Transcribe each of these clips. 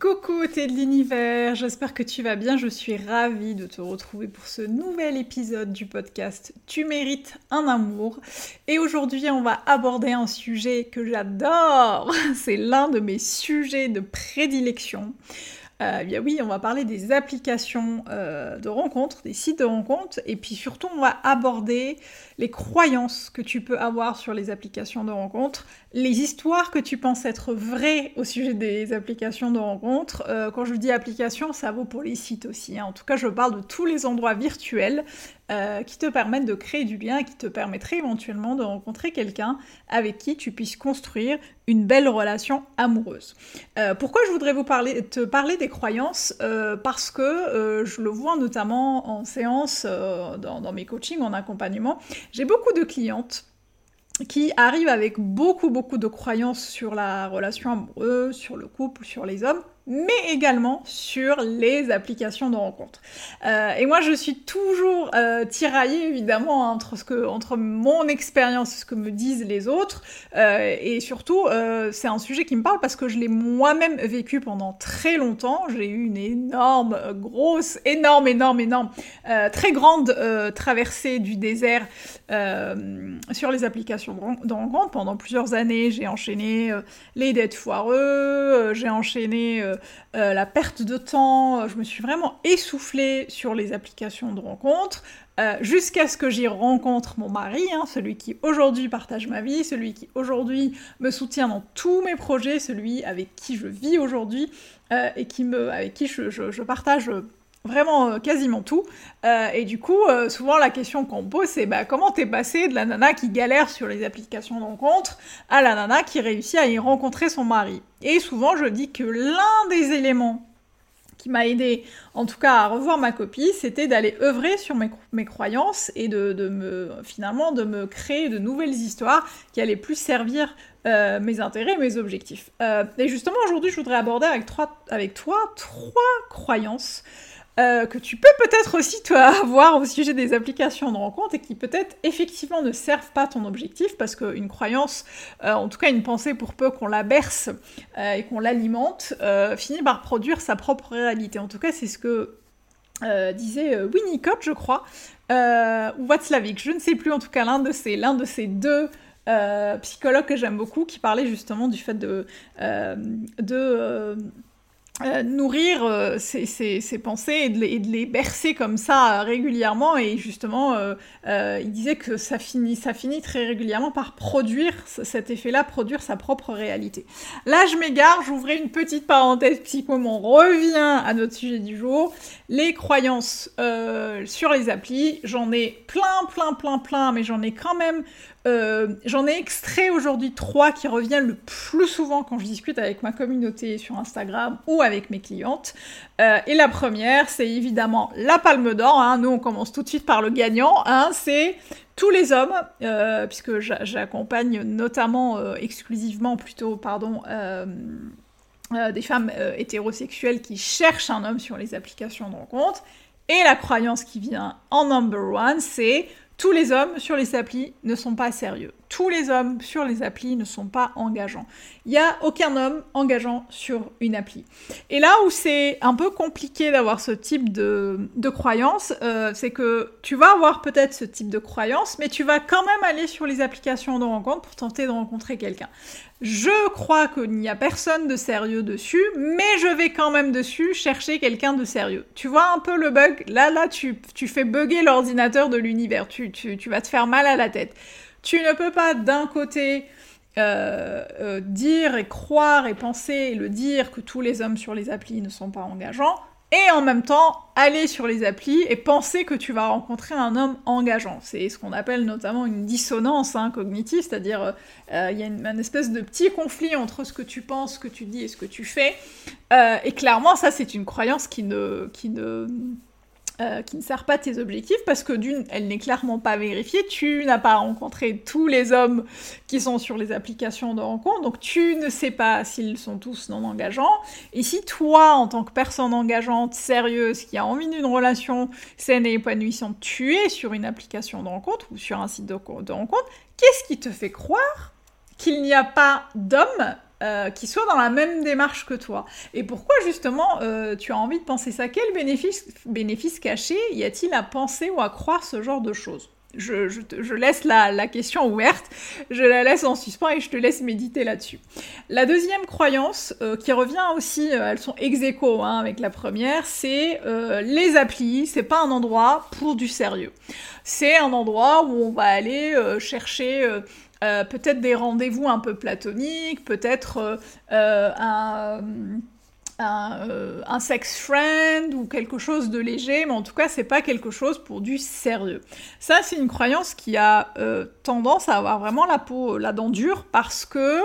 Coucou t'es de l'univers, j'espère que tu vas bien, je suis ravie de te retrouver pour ce nouvel épisode du podcast Tu mérites un amour. Et aujourd'hui on va aborder un sujet que j'adore, c'est l'un de mes sujets de prédilection. Euh, oui, on va parler des applications euh, de rencontres, des sites de rencontres, et puis surtout on va aborder les croyances que tu peux avoir sur les applications de rencontres, les histoires que tu penses être vraies au sujet des applications de rencontres. Euh, quand je dis applications, ça vaut pour les sites aussi. Hein. En tout cas, je parle de tous les endroits virtuels euh, qui te permettent de créer du lien, qui te permettraient éventuellement de rencontrer quelqu'un avec qui tu puisses construire une belle relation amoureuse. Euh, pourquoi je voudrais vous parler, te parler des croyances? Euh, Parce que je le vois notamment en séance, dans, dans, mes coachings, en accompagnement. J'ai beaucoup de clientes qui arrivent avec beaucoup beaucoup de croyances sur la relation amoureuse, sur le couple, sur les hommes, mais également sur les applications de rencontres. Euh, et moi, je suis toujours euh, tiraillée, évidemment, entre, ce que, entre mon expérience ce que me disent les autres. Euh, et surtout, c'est un sujet qui me parle parce que je l'ai moi-même vécu pendant très longtemps. J'ai eu une énorme, grosse, énorme, énorme, énorme, très grande traversée du désert sur les applications de rencontres. Pendant plusieurs années, j'ai enchaîné les dettes foireux, j'ai enchaîné euh, euh, la perte de temps, euh, je me suis vraiment essoufflée sur les applications de rencontres, jusqu'à ce que j'y rencontre mon mari, hein, celui qui aujourd'hui partage ma vie, celui qui aujourd'hui me soutient dans tous mes projets, celui avec qui je vis aujourd'hui et qui avec qui je partage vraiment euh, quasiment tout. Euh, et du coup, euh, souvent la question qu'on pose, c'est bah, comment t'es passé de la nana qui galère sur les applications de rencontre à la nana qui réussit à y rencontrer son mari? Et souvent, je dis que l'un des éléments qui m'a aidé, en tout cas, à revoir ma copie, c'était d'aller œuvrer sur mes, croyances et de, me, finalement, de me créer de nouvelles histoires qui allaient plus servir mes intérêts, mes objectifs. Et justement, aujourd'hui, je voudrais aborder avec, trois, avec toi trois croyances euh, que tu peux peut-être aussi toi avoir au sujet des applications de rencontre et qui peut-être effectivement ne servent pas ton objectif parce qu'une croyance, euh, en tout cas une pensée pour peu qu'on la berce euh, et qu'on l'alimente, finit par produire sa propre réalité. En tout cas, c'est ce que disait Winnicott, je crois, ou Watzlawick, je ne sais plus, en tout cas l'un de ces, l'un de ces deux psychologues que j'aime beaucoup qui parlait justement du fait de, de euh, nourrir euh, ses, pensées et de, les, bercer comme ça euh, régulièrement et justement il disait que ça finit, ça finit très régulièrement par produire cet effet-là, produire sa propre réalité. Là je m'égare, j'ouvrais une petite parenthèse psycho, on revient à notre sujet du jour, les croyances sur les applis, j'en ai plein plein plein plein mais j'en ai quand même euh, j'en ai extrait aujourd'hui trois qui reviennent le plus souvent quand je discute avec ma communauté sur Instagram ou avec mes clientes. Euh, et la première, c'est évidemment la palme d'or. Hein. Nous, on commence tout de suite par le gagnant. Hein. C'est tous les hommes, euh, puisque j'accompagne notamment, exclusivement plutôt, pardon, des femmes hétérosexuelles qui cherchent un homme sur les applications de rencontre. Et la croyance qui vient en number one, c'est tous les hommes sur les applis ne sont pas sérieux. Tous les hommes sur les applis ne sont pas engageants. Il n'y a aucun homme engageant sur une appli. Et là où c'est un peu compliqué d'avoir ce type de, de croyance, euh, c'est que tu vas avoir peut-être ce type de croyance, mais tu vas quand même aller sur les applications de rencontre pour tenter de rencontrer quelqu'un. Je crois qu'il n'y a personne de sérieux dessus, mais je vais quand même dessus chercher quelqu'un de sérieux. Tu vois un peu le bug? Là, là, tu, fais bugger l'ordinateur de l'univers. Tu, tu vas te faire mal à la tête. Tu ne peux pas d'un côté euh, euh, dire et croire et penser et le dire que tous les hommes sur les applis ne sont pas engageants, et en même temps aller sur les applis et penser que tu vas rencontrer un homme engageant. C'est ce qu'on appelle notamment une dissonance hein, cognitive, c'est-à-dire euh, il y a une, espèce de petit conflit entre ce que tu penses, ce que tu dis et ce que tu fais. Et clairement, ça c'est une croyance qui ne euh, qui ne sert pas tes objectifs parce que d'une, elle n'est clairement pas vérifiée, tu n'as pas rencontré tous les hommes qui sont sur les applications de rencontre, donc tu ne sais pas s'ils sont tous non engageants. Et si toi, en tant que personne engageante, sérieuse, qui a envie d'une relation saine et épanouissante, tu es sur une application de rencontre ou sur un site de, de rencontre, qu'est-ce qui te fait croire qu'il n'y a pas d'hommes euh, qui soit dans la même démarche que toi. Et pourquoi justement euh, tu as envie de penser ça? Quel bénéfice, bénéfice caché y a-t-il à penser ou à croire ce genre de choses? Je, laisse la, question ouverte, je la laisse en suspens et je te laisse méditer là-dessus. La deuxième croyance, euh, qui revient aussi, elles sont ex aequo hein, avec la première, c'est les applis, c'est pas un endroit pour du sérieux. C'est un endroit où on va aller chercher euh, peut-être des rendez-vous un peu platoniques, peut-être euh, euh, un, sex friend ou quelque chose de léger, mais en tout cas, c'est pas quelque chose pour du sérieux. Ça, c'est une croyance qui a tendance à avoir vraiment la peau, la dent dure, parce que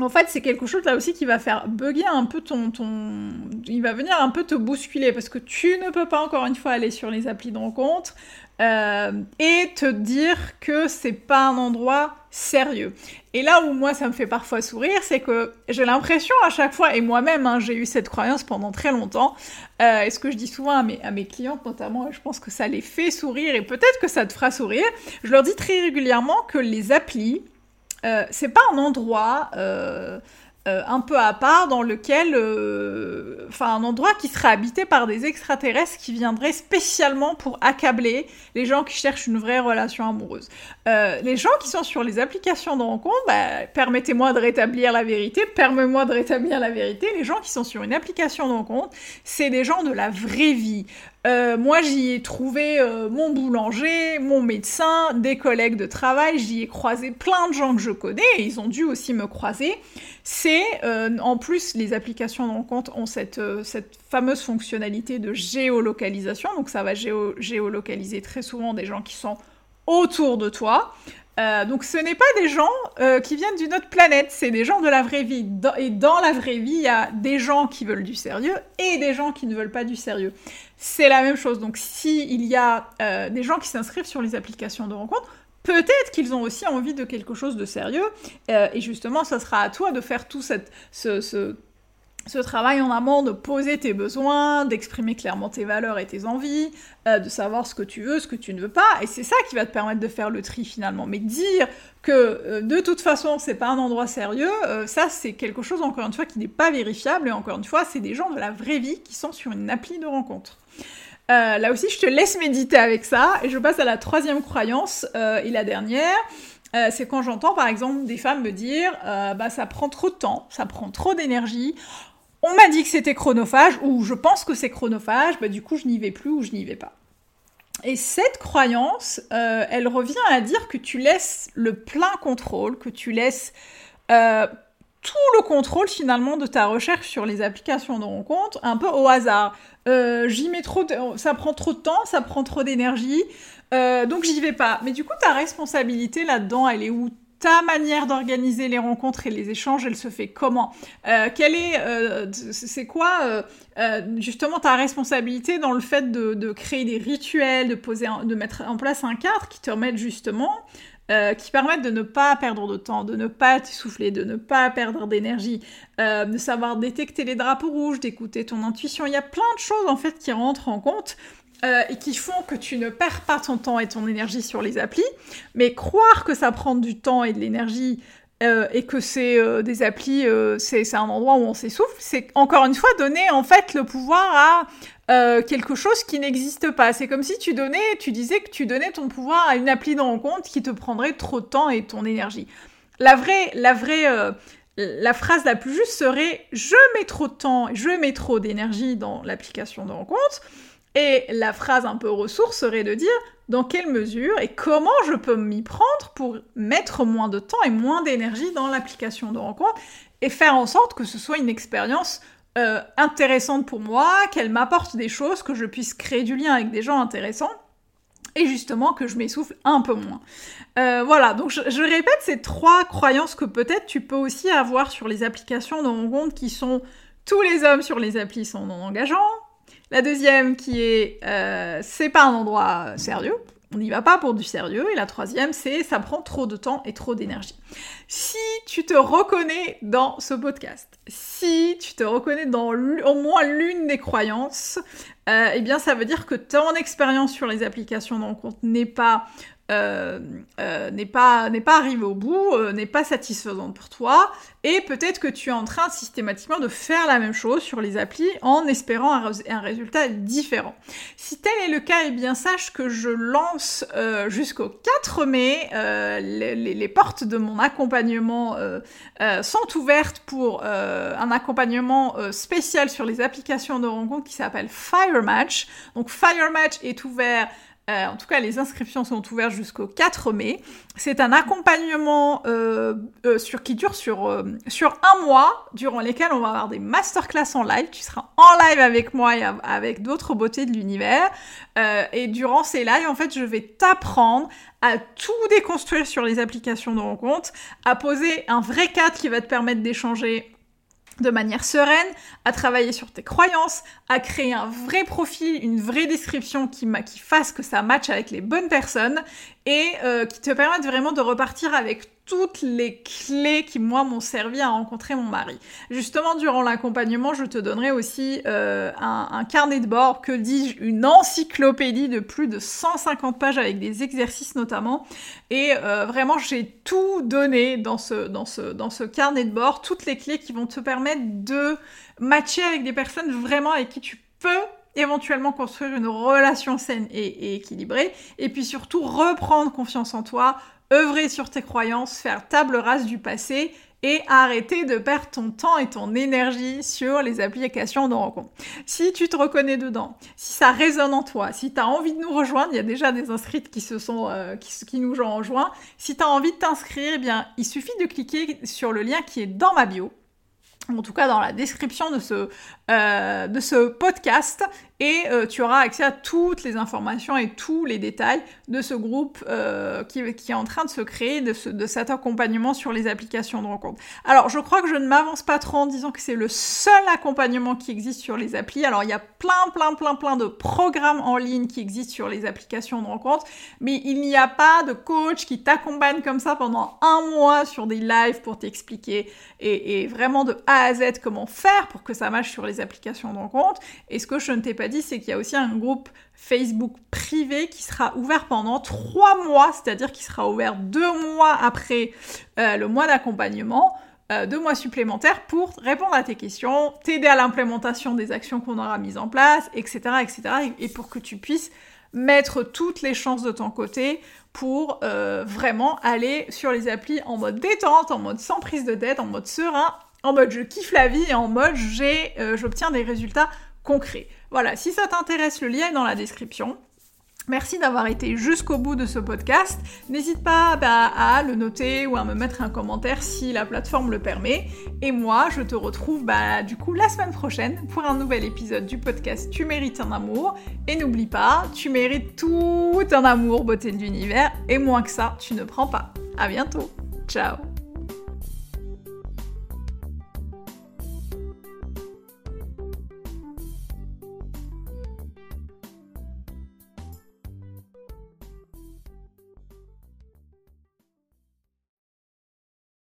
en fait, c'est quelque chose là aussi qui va faire bugger un peu ton, ton... Il va venir un peu te bousculer parce que tu ne peux pas encore une fois aller sur les applis de rencontre euh, et te dire que c'est pas un endroit sérieux. Et là où moi ça me fait parfois sourire, c'est que j'ai l'impression à chaque fois, et moi-même hein, j'ai eu cette croyance pendant très longtemps, euh, et ce que je dis souvent à mes, à mes clientes notamment, et je pense que ça les fait sourire, et peut-être que ça te fera sourire, je leur dis très régulièrement que les applis, euh, c'est pas un endroit euh, euh, un peu à part dans lequel, enfin un endroit qui serait habité par des extraterrestres qui viendraient spécialement pour accabler les gens qui cherchent une vraie relation amoureuse. les gens qui sont sur les applications de rencontre, bah, permettez-moi de rétablir la vérité, permets-moi de rétablir la vérité, les gens qui sont sur une application de rencontre, c'est des gens de la vraie vie. Euh, moi, j'y ai trouvé euh, mon boulanger, mon médecin, des collègues de travail, j'y ai croisé plein de gens que je connais et ils ont dû aussi me croiser. C'est, euh, en plus, les applications de rencontre ont cette, cette fameuse fonctionnalité de géolocalisation, donc ça va géolocaliser très souvent des gens qui sont autour de toi. donc ce n'est pas des gens qui viennent d'une autre planète, c'est des gens de la vraie vie. et dans la vraie vie, il y a des gens qui veulent du sérieux et des gens qui ne veulent pas du sérieux c'est la même chose. Donc s'il y a euh, des gens qui s'inscrivent sur les applications de rencontre, peut-être qu'ils ont aussi envie de quelque chose de sérieux. Euh, et justement, ça sera à toi de faire tout cette, ce, ce, ce travail en amont de poser tes besoins, d'exprimer clairement tes valeurs et tes envies, euh, de savoir ce que tu veux, ce que tu ne veux pas, et c'est ça qui va te permettre de faire le tri finalement. Mais dire que euh, de toute façon c'est pas un endroit sérieux, euh, ça c'est quelque chose encore une fois qui n'est pas vérifiable, et encore une fois c'est des gens de la vraie vie qui sont sur une appli de rencontre. là aussi je te laisse méditer avec ça, et je passe à la troisième croyance et la dernière. c'est quand j'entends par exemple des femmes me dire bah ça prend trop de temps, ça prend trop d'énergie, on m'a dit que c'était chronophage, ou je pense que c'est chronophage, bah du coup je n'y vais plus ou je n'y vais pas. Et cette croyance, euh, elle revient à dire que tu laisses le plein contrôle, que tu laisses euh, tout le contrôle finalement de ta recherche sur les applications de rencontre un peu au hasard. Euh, j'y mets trop, ça prend trop de temps, ça prend trop d'énergie, donc j'y vais pas. Mais du coup, ta responsabilité là-dedans, elle est où? Ta manière d'organiser les rencontres et les échanges, elle se fait comment euh, Quelle est, euh, c'est quoi euh, justement ta responsabilité dans le fait de, créer des rituels, de poser, mettre en place un cadre qui te permette justement, qui permettent de ne pas perdre de temps, de ne pas t'essouffler, de ne pas perdre d'énergie, de savoir détecter les drapeaux rouges, d'écouter ton intuition. Il y a plein de choses en fait qui rentrent en compte euh, et qui font que tu ne perds pas ton temps et ton énergie sur les applis, mais croire que ça prend du temps et de l'énergie euh, et que c'est euh, des applis, c'est un endroit où on s'essouffle, c'est encore une fois donner en fait le pouvoir à quelque chose qui n'existe pas. C'est comme si tu donnais, tu disais que tu donnais ton pouvoir à une appli de rencontre qui te prendrait trop de temps et ton énergie. La vraie, la vraie, la phrase la plus juste serait je mets trop de temps, je mets trop d'énergie dans l'application de rencontre. Et la phrase un peu ressource serait de dire dans quelle mesure et comment je peux m'y prendre pour mettre moins de temps et moins d'énergie dans l'application de rencontre et faire en sorte que ce soit une expérience euh, intéressantes pour moi, qu'elles m'apportent des choses, que je puisse créer du lien avec des gens intéressants et justement que je m'essouffle un peu moins. Euh, voilà, donc je, répète ces trois croyances que peut-être tu peux aussi avoir sur les applications de rencontre qui sont tous les hommes sur les applis sont non engageants. La deuxième qui est euh, c'est pas un endroit sérieux, on n'y va pas pour du sérieux. Et la troisième, c'est ça prend trop de temps et trop d'énergie. Si tu te reconnais dans ce podcast, si tu te reconnais dans au moins l'une des croyances, euh, eh bien ça veut dire que ton expérience sur les applications de rencontre n'est pas euh, euh, n'est pas n'est pas arrivé au bout, euh, n'est pas satisfaisante pour toi, et peut-être que tu es en train systématiquement de faire la même chose sur les applis en espérant un, résultat différent. Si tel est le cas, eh bien sache que je lance jusqu'au 4 mai les, les, portes de mon accompagnement sont ouvertes pour un accompagnement spécial sur les applications de rencontre qui s'appelle Fire Match. Donc Fire Match est ouvert euh, en tout cas, les inscriptions sont ouvertes jusqu'au 4 mai. C'est un accompagnement euh, euh, sur, qui dure sur, sur un mois, durant lesquels on va avoir des masterclass en live. Tu seras en live avec moi et avec d'autres beautés de l'univers. et durant ces lives, en fait, je vais t'apprendre à tout déconstruire sur les applications de rencontre, à poser un vrai cadre qui va te permettre d'échanger de manière sereine, à travailler sur tes croyances, à créer un vrai profil, une vraie description qui, qui fasse que ça matche avec les bonnes personnes et euh, qui te permette vraiment de repartir avec toutes les clés qui, moi, m'ont servi à rencontrer mon mari. Justement, durant l'accompagnement, je te donnerai aussi euh, un, carnet de bord, que dis-je, une encyclopédie de plus de 150 pages avec des exercices notamment. Et euh, vraiment, j'ai tout donné dans ce, carnet de bord, toutes les clés qui vont te permettre de matcher avec des personnes vraiment avec qui tu peux éventuellement construire une relation saine et, équilibrée, et puis surtout reprendre confiance en toi, œuvrer sur tes croyances, faire table rase du passé et arrêter de perdre ton temps et ton énergie sur les applications de rencontre. Si tu te reconnais dedans, si ça résonne en toi, si tu as envie de nous rejoindre, il y a déjà des inscrites qui se sont euh, qui, nous ont rejoints. Si tu as envie de t'inscrire, eh bien, il suffit de cliquer sur le lien qui est dans ma bio en tout cas dans la description de ce, euh, de ce podcast et euh, tu auras accès à toutes les informations et tous les détails de ce groupe euh, qui, est en train de se créer, de, ce, de, cet accompagnement sur les applications de rencontre. Alors je crois que je ne m'avance pas trop en disant que c'est le seul accompagnement qui existe sur les applis. Alors il y a plein plein plein plein de programmes en ligne qui existent sur les applications de rencontre, mais il n'y a pas de coach qui t'accompagne comme ça pendant un mois sur des lives pour t'expliquer et, et vraiment de A à Z comment faire pour que ça marche sur les applications de rencontre. Et ce que je ne t'ai pas dit, c'est qu'il y a aussi un groupe Facebook privé qui sera ouvert pendant trois mois, c'est-à-dire qui sera ouvert deux mois après euh, le mois d'accompagnement, euh, deux mois supplémentaires pour répondre à tes questions, t'aider à l'implémentation des actions qu'on aura mises en place, etc., etc., et, pour que tu puisses mettre toutes les chances de ton côté pour euh, vraiment aller sur les applis en mode détente, en mode sans prise de tête, en mode serein, en mode je kiffe la vie et en mode j'ai, j'obtiens des résultats Voilà, si ça t'intéresse, le lien est dans la description. Merci d'avoir été jusqu'au bout de ce podcast. N'hésite pas bah, à le noter ou à me mettre un commentaire si la plateforme le permet. Et moi, je te retrouve bah, du coup la semaine prochaine pour un nouvel épisode du podcast Tu mérites un amour. Et n'oublie pas, tu mérites tout un amour, beauté de l'univers. Et moins que ça, tu ne prends pas. À bientôt. Ciao